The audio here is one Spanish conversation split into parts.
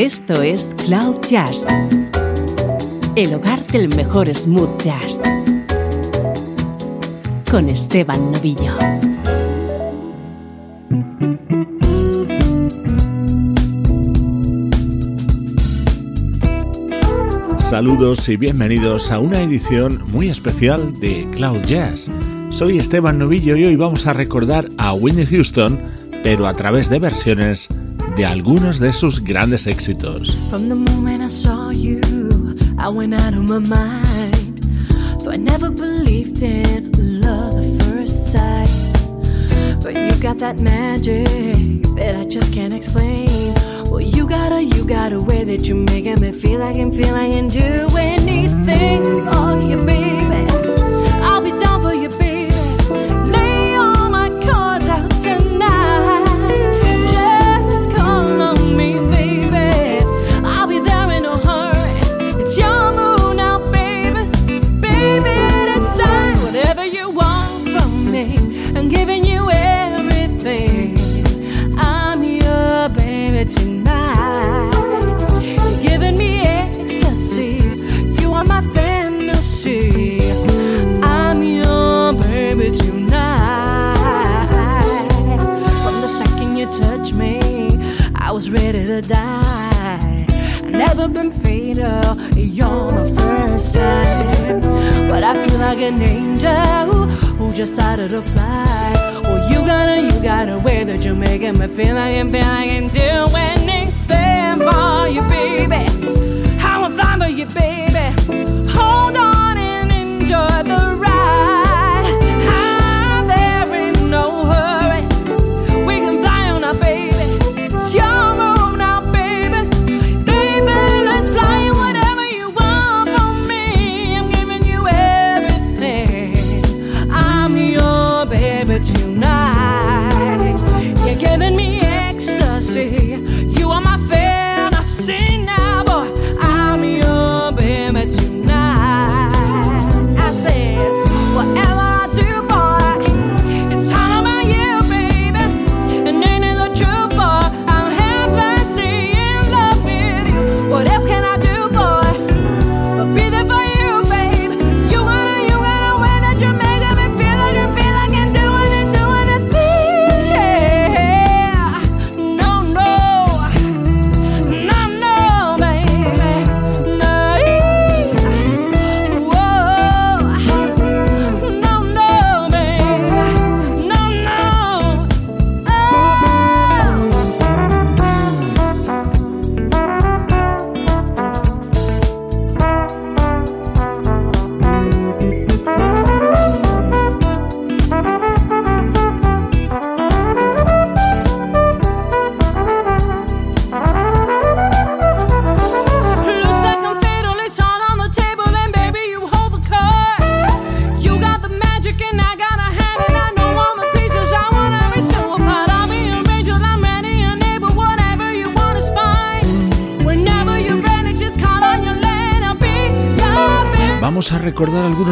Esto es Cloud Jazz, el hogar del mejor smooth jazz, con Esteban Novillo. Saludos y bienvenidos a una edición muy especial de Cloud Jazz. Soy Esteban Novillo y hoy vamos a recordar a Whitney Houston, pero a través de versiones de algunos de sus grandes éxitos. From the moment I saw you, I went out of my mind. Though I never believed in love at first sight. But you got that magic that I just can't explain. Well, you got a, you got a way that you're making me feel like I feel I can do anything for you, baby. Die. I've never been fatal. You're my first time, but I feel like an angel who just started to fly. Well, you got a, you got a way that you're making me feel like I feel I can do anything for you, baby.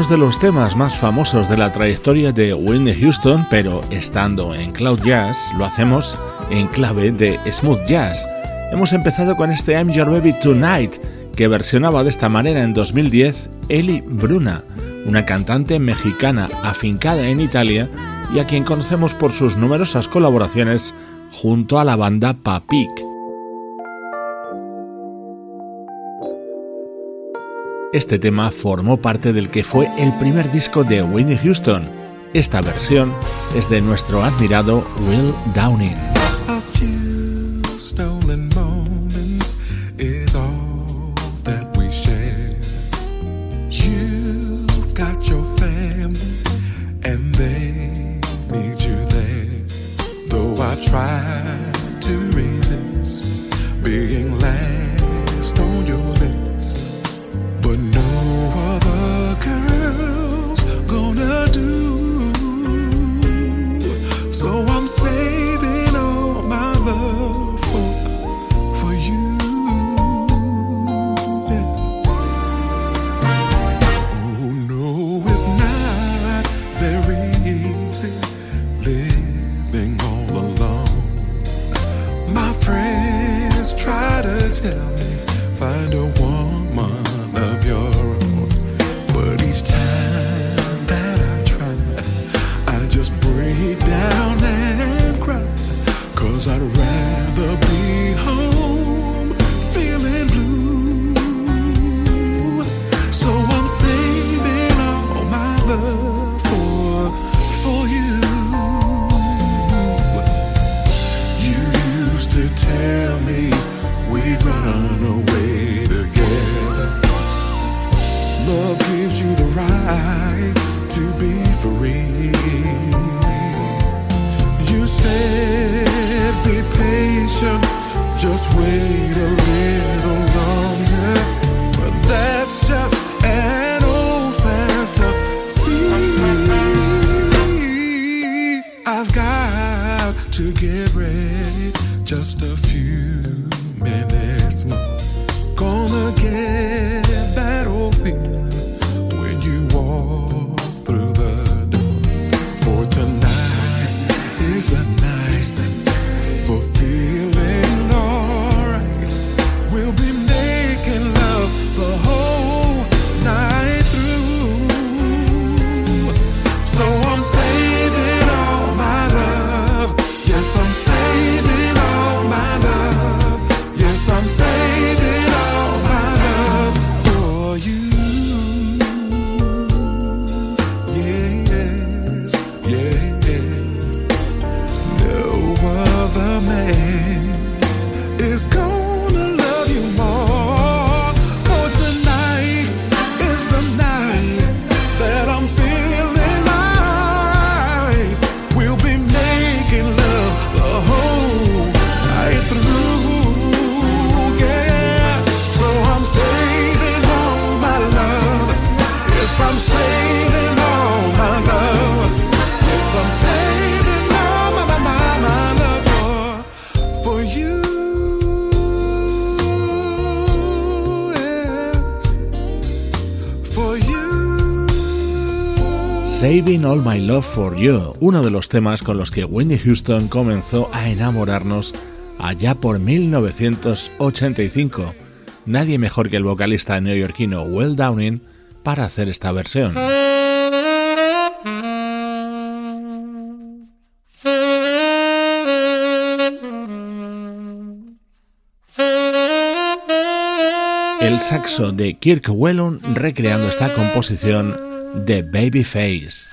De los temas más famosos de la trayectoria de Whitney Houston, pero estando en Cloud Jazz lo hacemos en clave de smooth jazz. Hemos empezado con este I'm Your Baby Tonight, que versionaba de esta manera en 2010 Eli Bruna, una cantante mexicana afincada en Italia y a quien conocemos por sus numerosas colaboraciones junto a la banda Papik. Este tema formó parte del que fue el primer disco de Whitney Houston. Esta versión es de nuestro admirado Will Downing. A run away together. Love gives you the right to be free. You said be patient, just wait a little. All My Love for You, uno de los temas con los que Wendy Houston comenzó a enamorarnos allá por 1985. Nadie mejor que el vocalista neoyorquino Will Downing para hacer esta versión. El saxo de Kirk Whelan recreando esta composición The Babyface.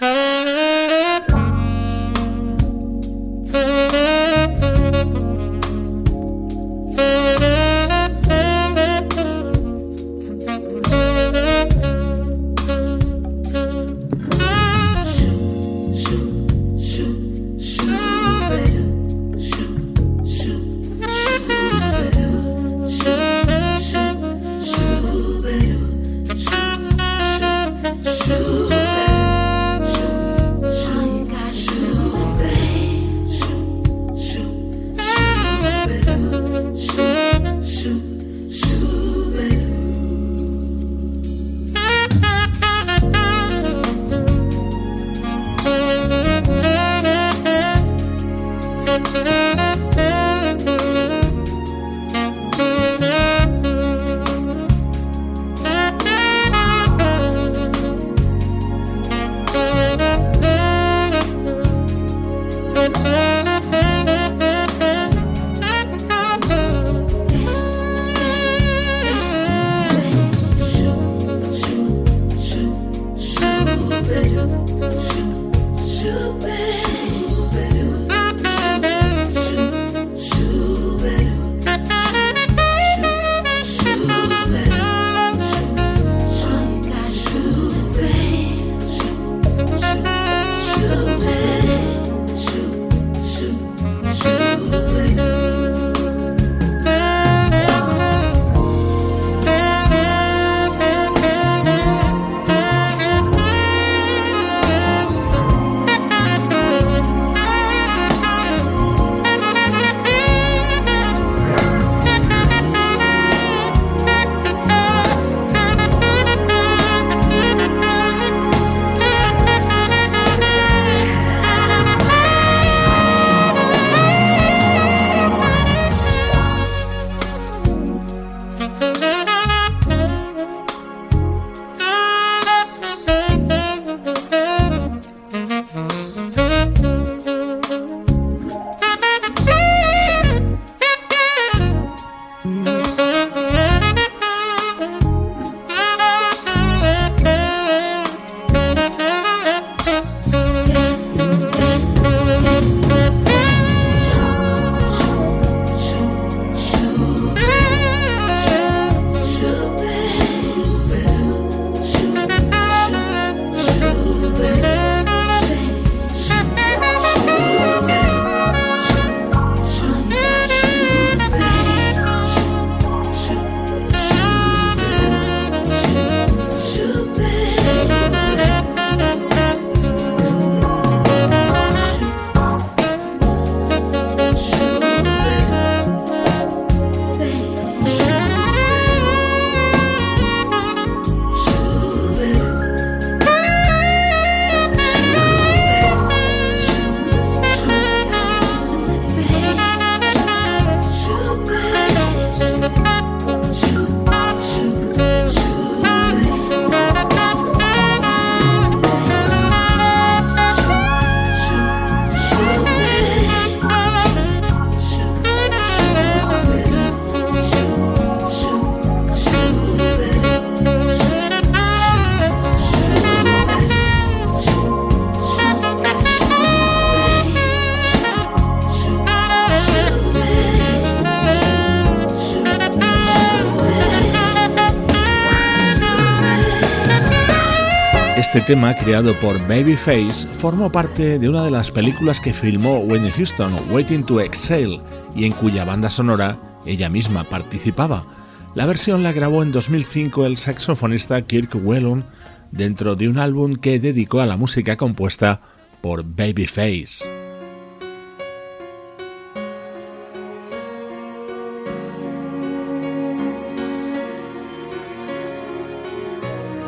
Tema, creado por Babyface, formó parte de una de las películas que filmó Whitney Houston, Waiting to Exhale, y en cuya banda sonora ella misma participaba. La versión la grabó en 2005 el saxofonista Kirk Whelan dentro de un álbum que dedicó a la música compuesta por Babyface.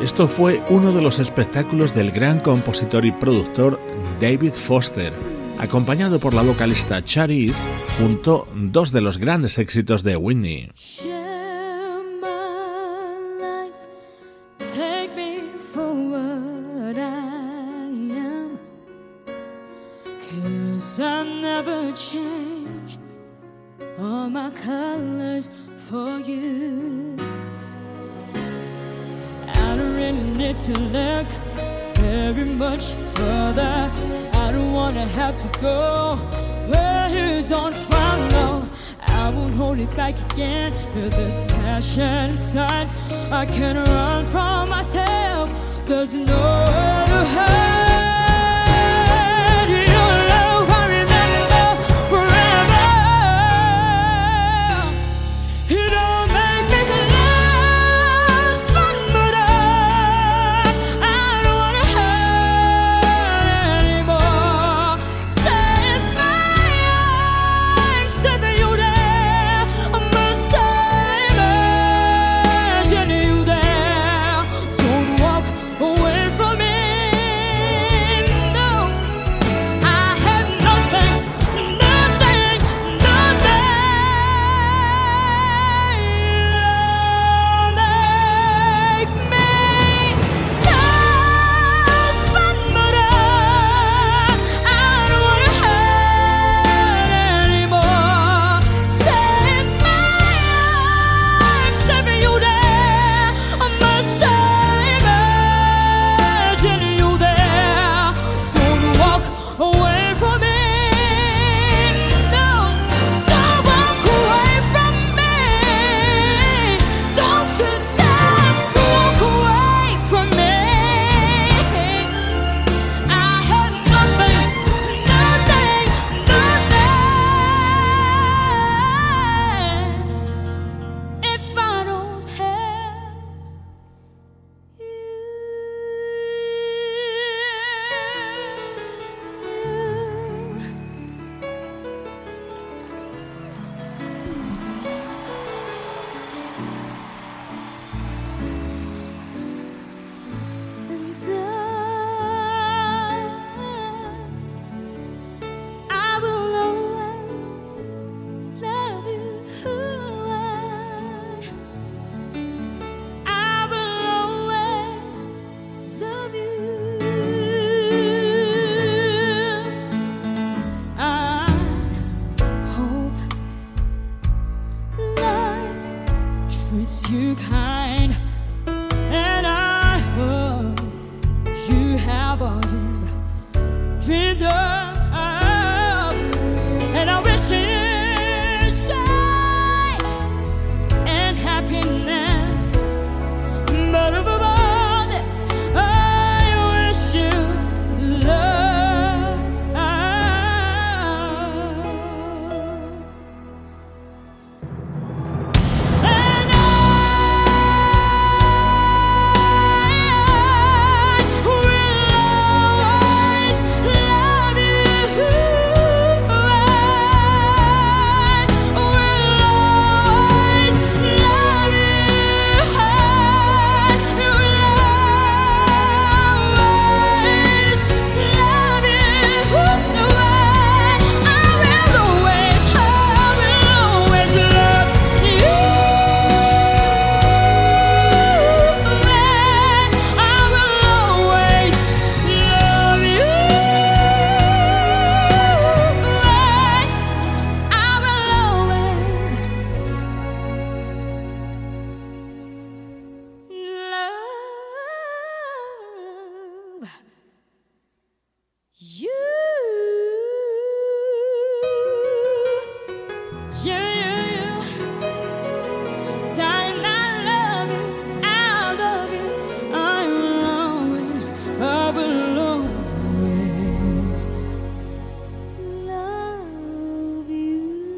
Esto fue uno de los espectáculos del gran compositor y productor David Foster, acompañado por la vocalista Charis, junto dos de los grandes éxitos de Whitney. Need to look very much further. I don't wanna have to go where you don't follow. I won't hold it back again with this passion inside. I can't run from myself. There's nowhere to hide.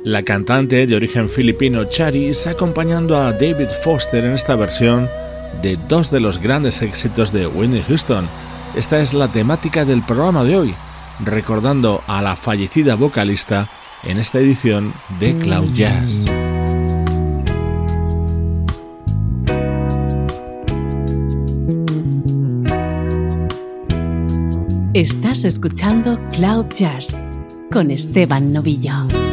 La cantante de origen filipino Charis acompañando a David Foster en esta versión de dos de los grandes éxitos de Whitney Houston. Esta es la temática del programa de hoy, recordando a la fallecida vocalista en esta edición de Cloud Jazz. Estás escuchando Cloud Jazz con Esteban Novillo.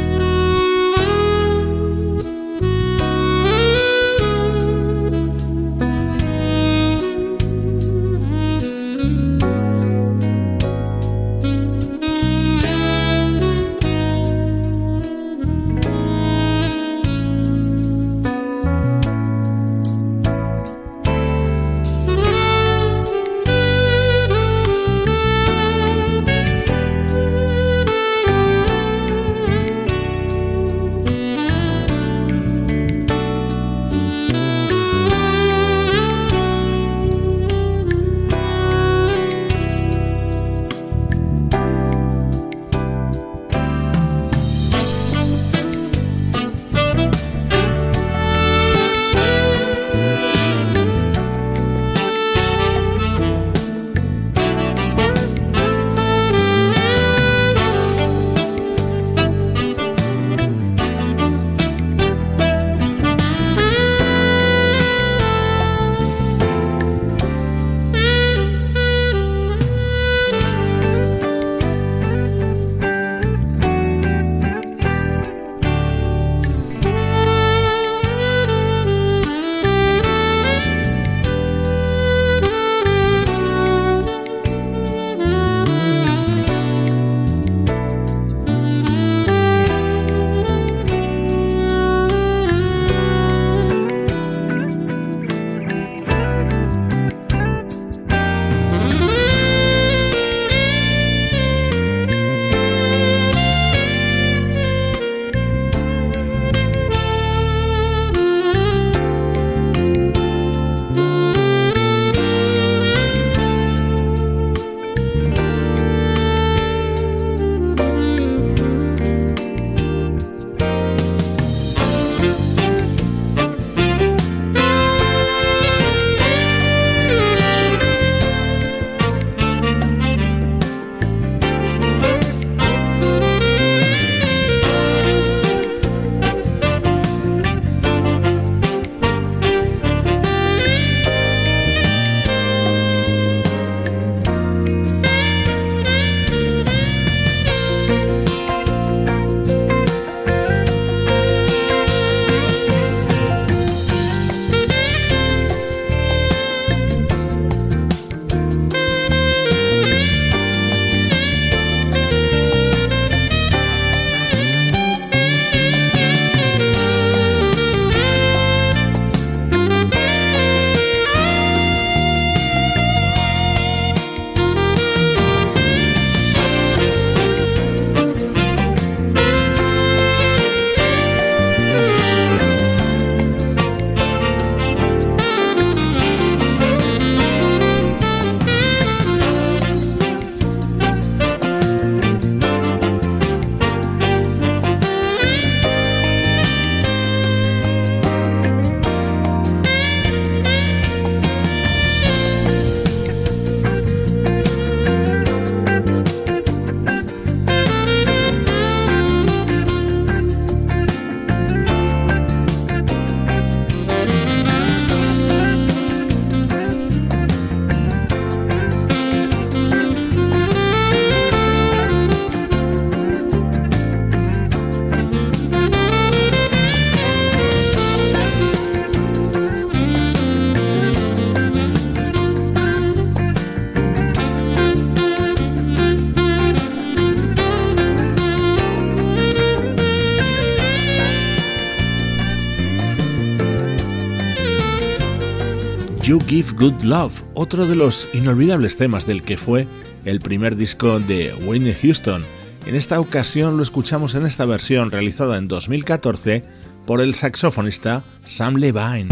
Give Good Love, otro de los inolvidables temas del que fue el primer disco de Whitney Houston. En esta ocasión lo escuchamos en esta versión realizada en 2014 por el saxofonista Sam Levine.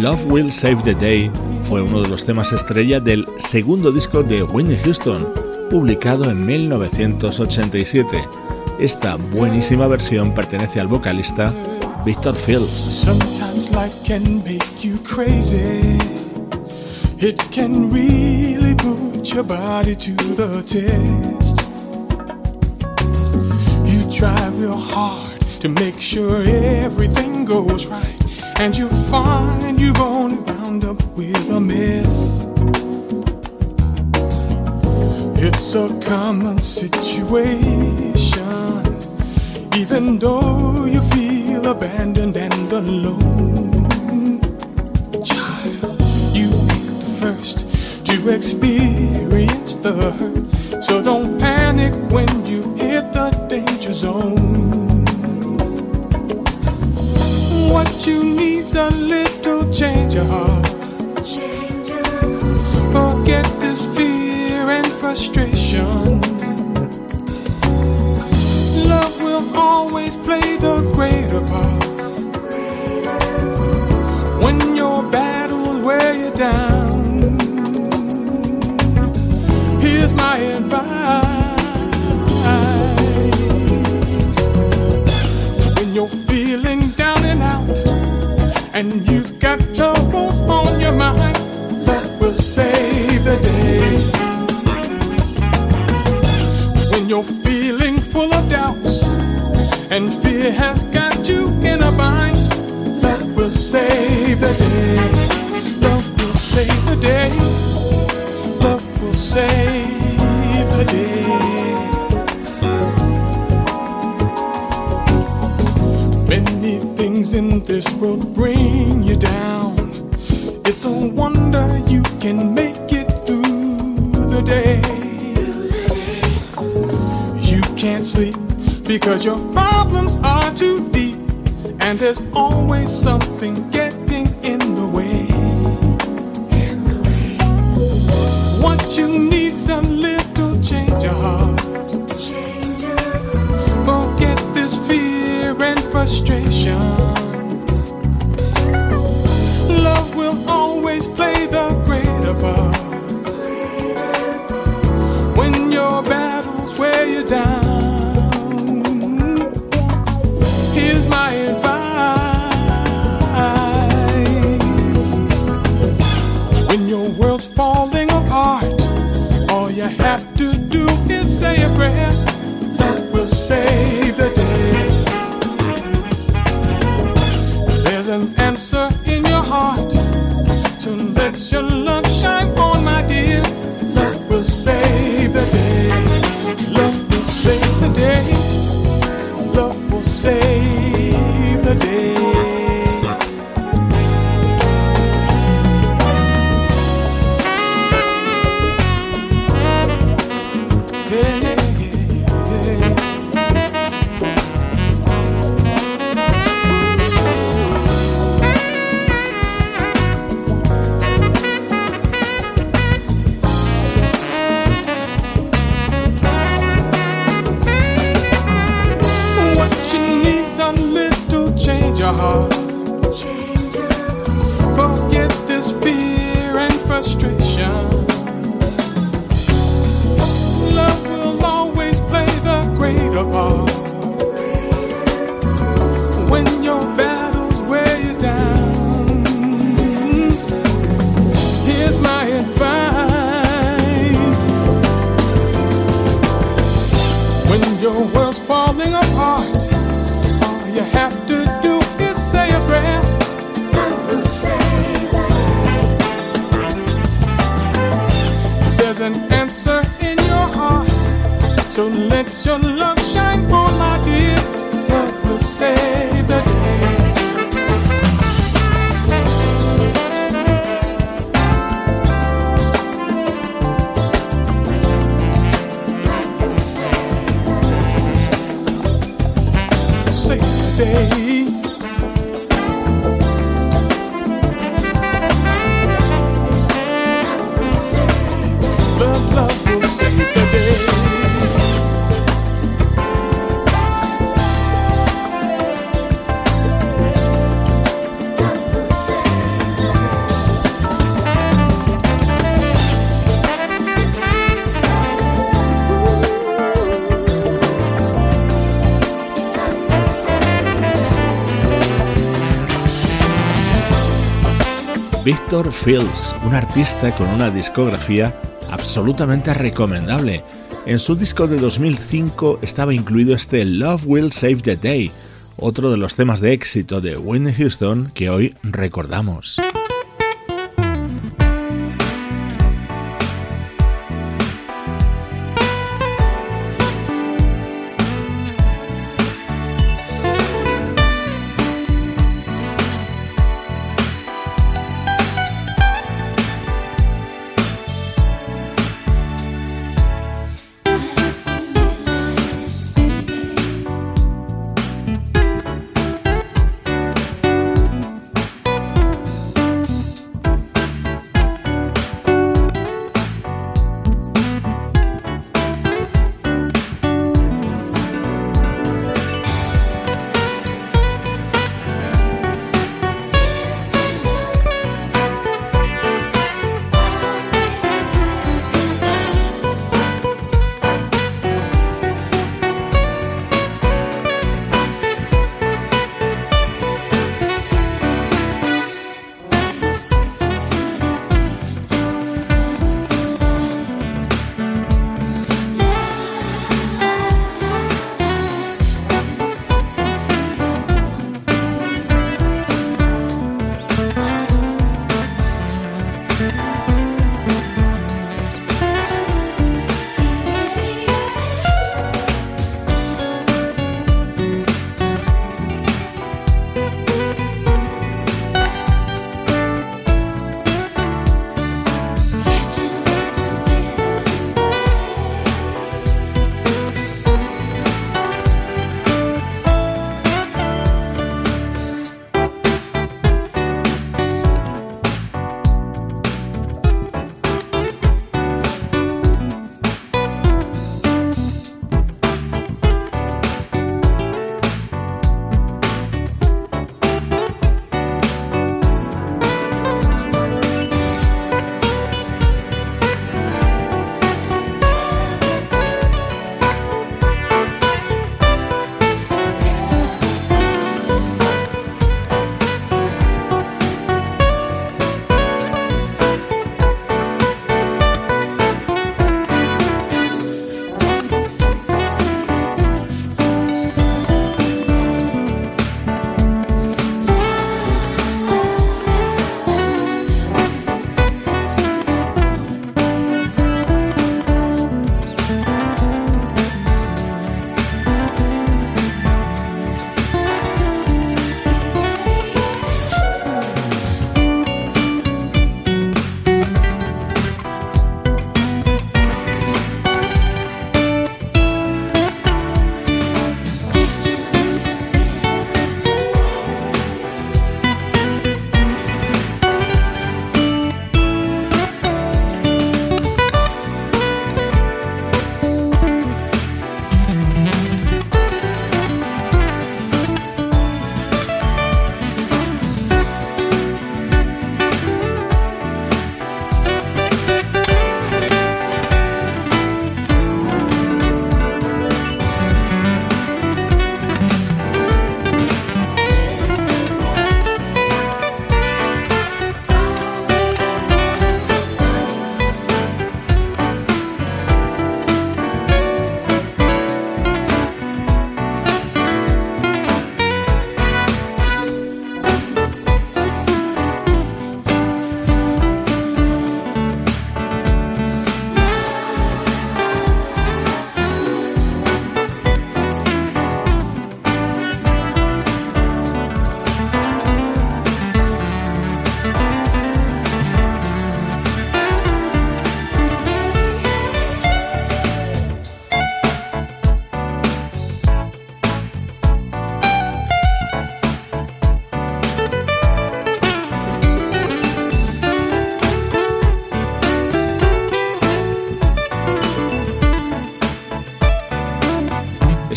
Love Will Save the Day fue uno de los temas estrella del segundo disco de Whitney Houston, publicado en 1987. Esta buenísima versión pertenece al vocalista Victor Fields. It can really put your body to the test. You try real hard to make sure everything goes right, and you find you've only wound up with a mess. It's a common situation, even though you feel abandoned and alone. Child, you ain't the first to experience the hurt, so don't panic when you hit the danger zone. What you need's a little change of heart. Frustration. Love will always play the greater part. When your battles wear you down, here's my advice. When you're feeling down and out, and you've got troubles on your mind, full of doubts and fear has got you in a bind, that will save the day. Love will save the day. Love will save the day. Many things in this world bring you down. It's a wonder because your problems are too deep, and there's always something getting in the way. What you need's a little change of heart. Forget this fear and frustration. Love will always play the greater part. When your battles wear you down, save the day. There's an answer in your heart, so let your love shine on, my dear. Love will save the day. Love will save the day. Love will save your world's falling apart. All you have to do is say a prayer. I will say that. There's an answer in your heart, so let your love. Victor Fields, un artista con una discografía absolutamente recomendable. En su disco de 2005 estaba incluido este Love Will Save the Day, otro de los temas de éxito de Whitney Houston que hoy recordamos.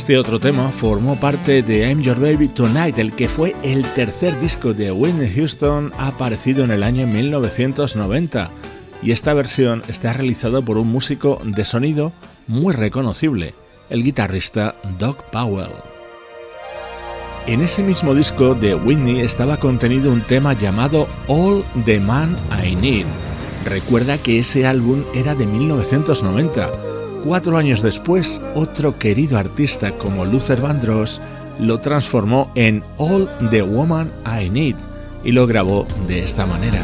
Este otro tema formó parte de I'm Your Baby Tonight, el que fue el tercer disco de Whitney Houston aparecido en el año 1990. Y esta versión está realizada por un músico de sonido muy reconocible, el guitarrista Doug Powell. En ese mismo disco de Whitney estaba contenido un tema llamado All the Man I Need. Recuerda que ese álbum era de 1990 Cuatro años después, otro querido artista como Luther Vandross lo transformó en All the Woman I Need y lo grabó de esta manera.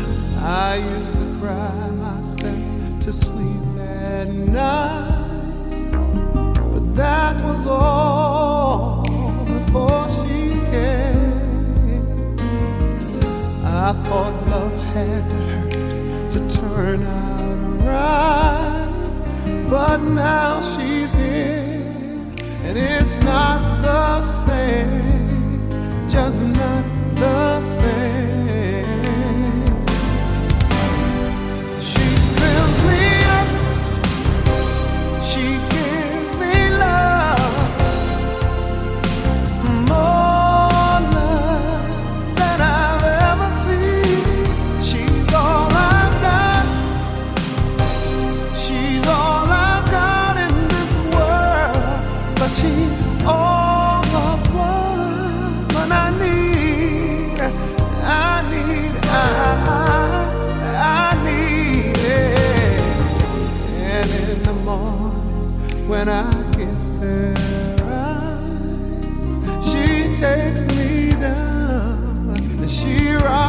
But that was all before she came. I thought love had to turn out right. but now she's here, and it's not the same, just not the same. when I kiss her eyes. She takes me down and she rides.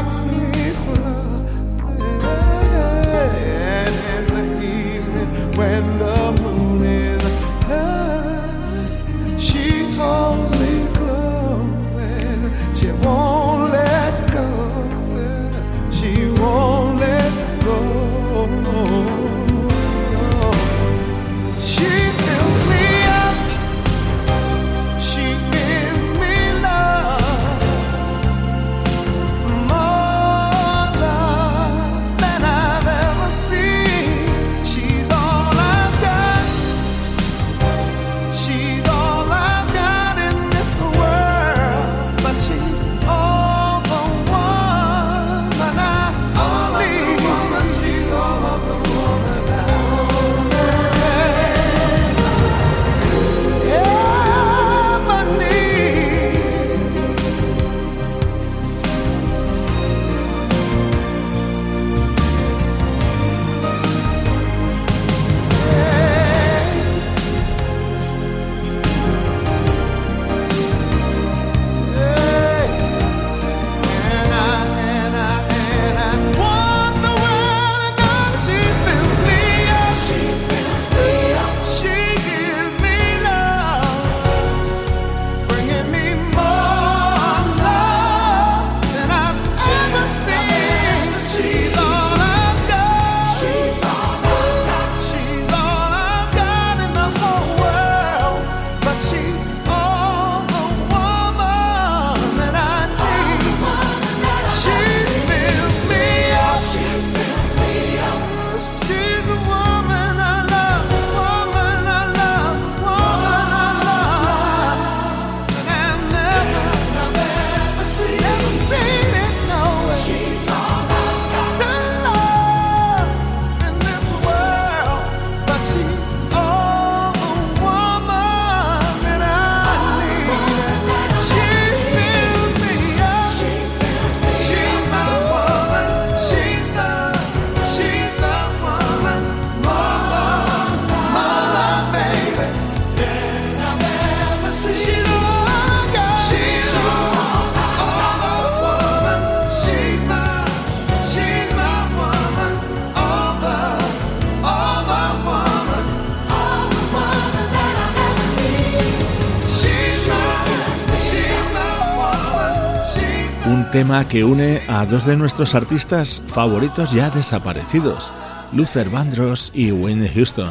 que une a dos de nuestros artistas favoritos ya desaparecidos, Luther Vandross y Whitney Houston.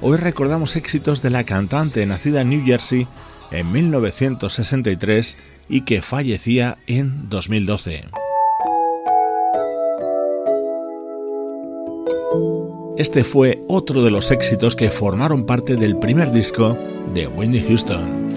Hoy recordamos éxitos de la cantante nacida en New Jersey en 1963 y que fallecía en 2012. Este fue otro de los éxitos que formaron parte del primer disco de Whitney Houston.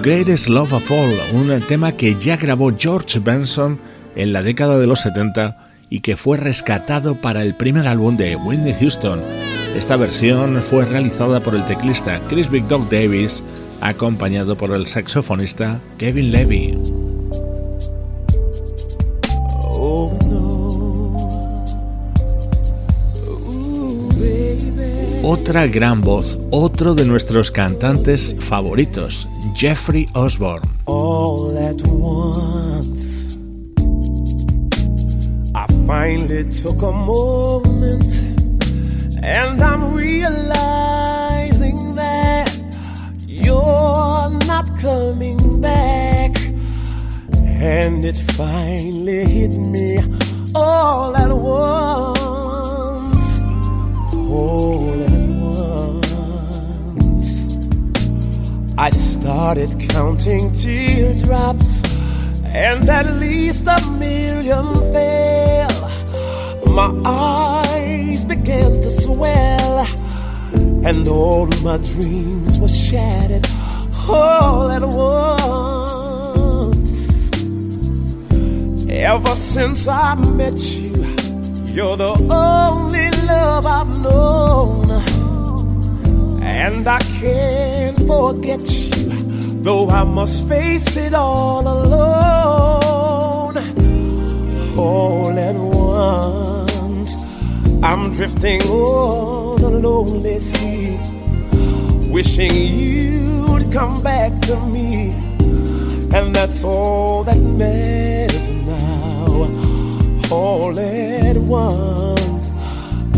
Greatest Love of All, un tema que ya grabó George Benson en la década de los 70 y que fue rescatado para el primer álbum de Whitney Houston. Esta versión fue realizada por el teclista Chris Big Dog Davis, acompañado por el saxofonista Kevin Levy. Otra gran voz, otro de nuestros cantantes favoritos, Jeffrey Osborne. All at once, I finally took a moment and I'm realizing that you're not coming back. And it finally hit me all at once. All at I started counting teardrops, and at least a million fell. My eyes began to swell, and all my dreams were shattered all at once. Ever since I met you, you're the only love I've known, and I can't forget you, though I must face it all alone. All at once, I'm drifting on a lonely sea, wishing you'd come back to me, and that's all that matters now. All at once,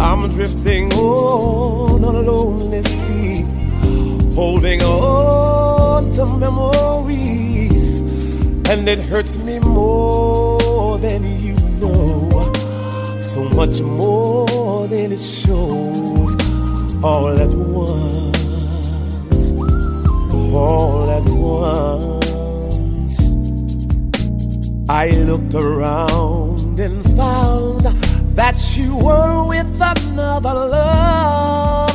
I'm drifting on a lonely sea holding on to memories. And it hurts me more than you know, so much more than it shows all at once all at once. I looked around and found that you were with another love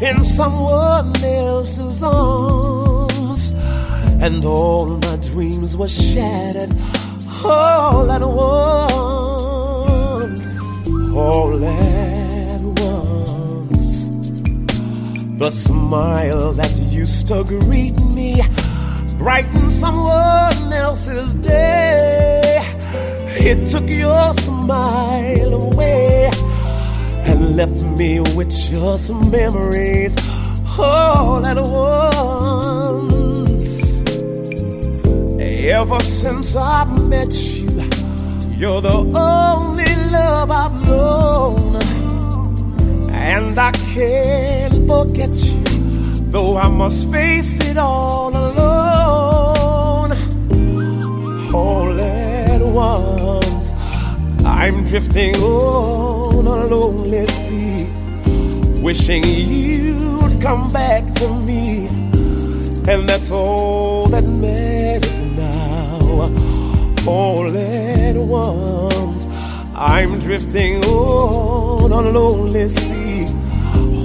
in someone else's arms, and all my dreams were shattered all at once. All at once. The smile that used to greet me brighten someone else's day. It took your smile away and left me with just memories all at once. Ever since I've met you, you're the only love I've known, and I can't forget you though I must face it all alone. All at once, I'm drifting on a lonely sea, wishing you'd come back to me, and that's all that matters now. All at once, I'm drifting on a lonely sea,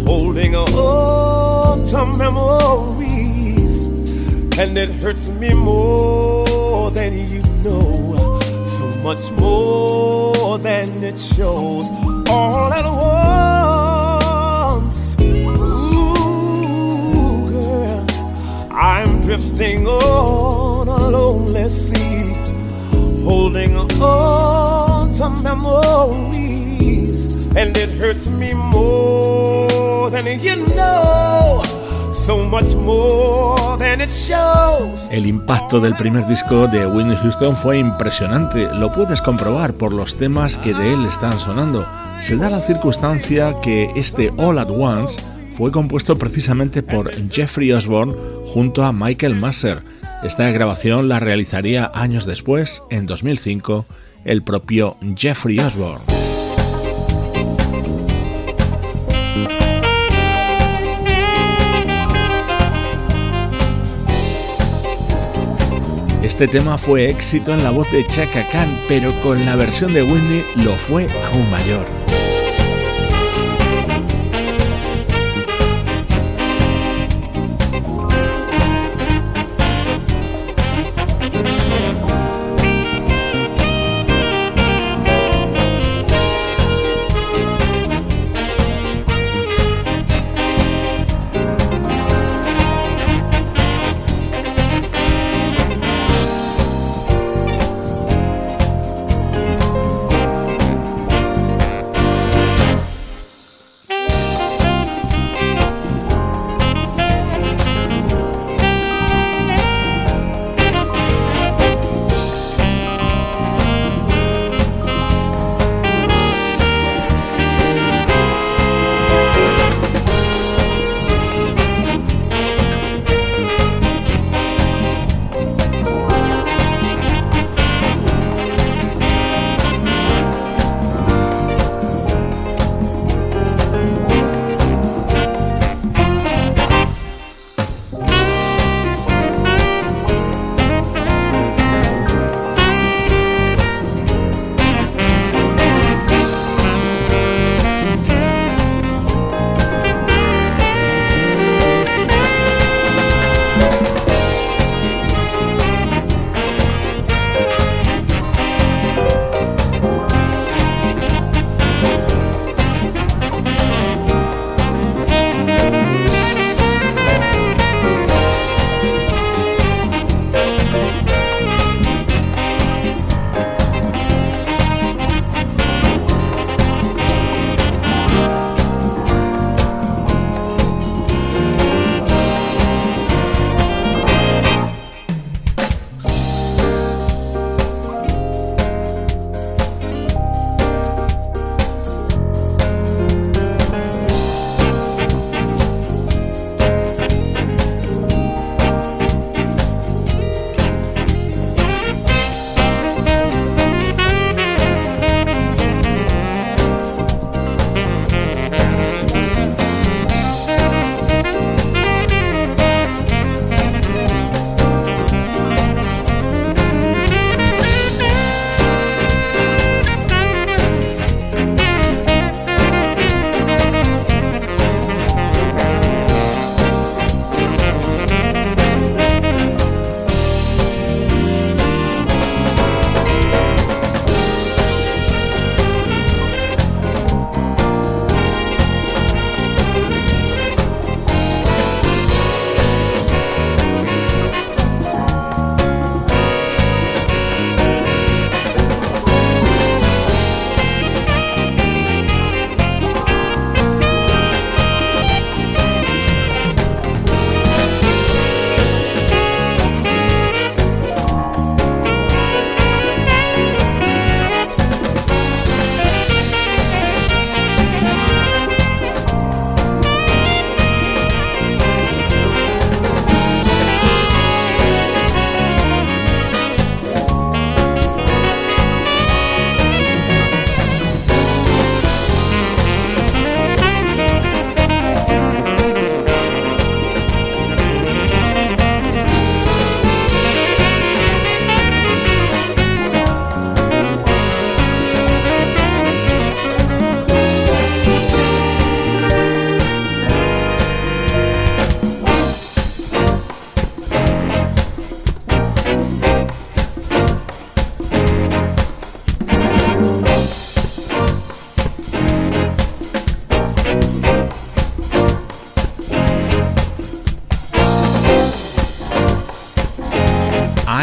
holding on to memories, and it hurts me more than you know, so much more than it shows. All at once, drifting on a lonely sea, holding on to memories, and it hurts me more than you know. So much more than it shows. El impacto del primer disco de Whitney Houston fue impresionante, lo puedes comprobar por los temas que de él están sonando. Se da la circunstancia que este All at Once fue compuesto precisamente por Jeffrey Osborne junto a Michael Masser. Esta grabación la realizaría años después, en 2005, el propio Jeffrey Osborne. Este tema fue éxito en la voz de Chaka Khan, pero con la versión de Whitney lo fue aún mayor.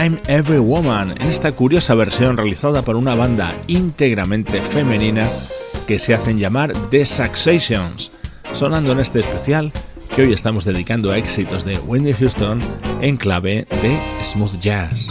I'm Every Woman en esta curiosa versión realizada por una banda íntegramente femenina que se hacen llamar The Successions, sonando en este especial que hoy estamos dedicando a éxitos de Wendy Houston en clave de smooth jazz.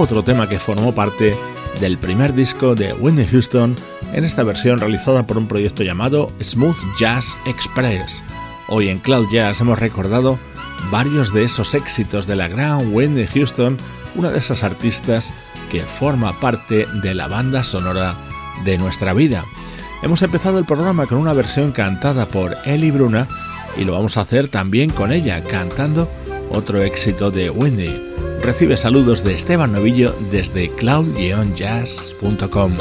Otro tema que formó parte del primer disco de Whitney Houston en esta versión realizada por un proyecto llamado Smooth Jazz Express. Hoy en Cloud Jazz hemos recordado varios de esos éxitos de la gran Wendy Houston, una de esas artistas que forma parte de la banda sonora de nuestra vida. Hemos empezado el programa con una versión cantada por Ellie Bruna y lo vamos a hacer también con ella, cantando otro éxito de Wendy. Recibe saludos de Esteban Novillo desde cloud-jazz.com.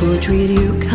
fool treat you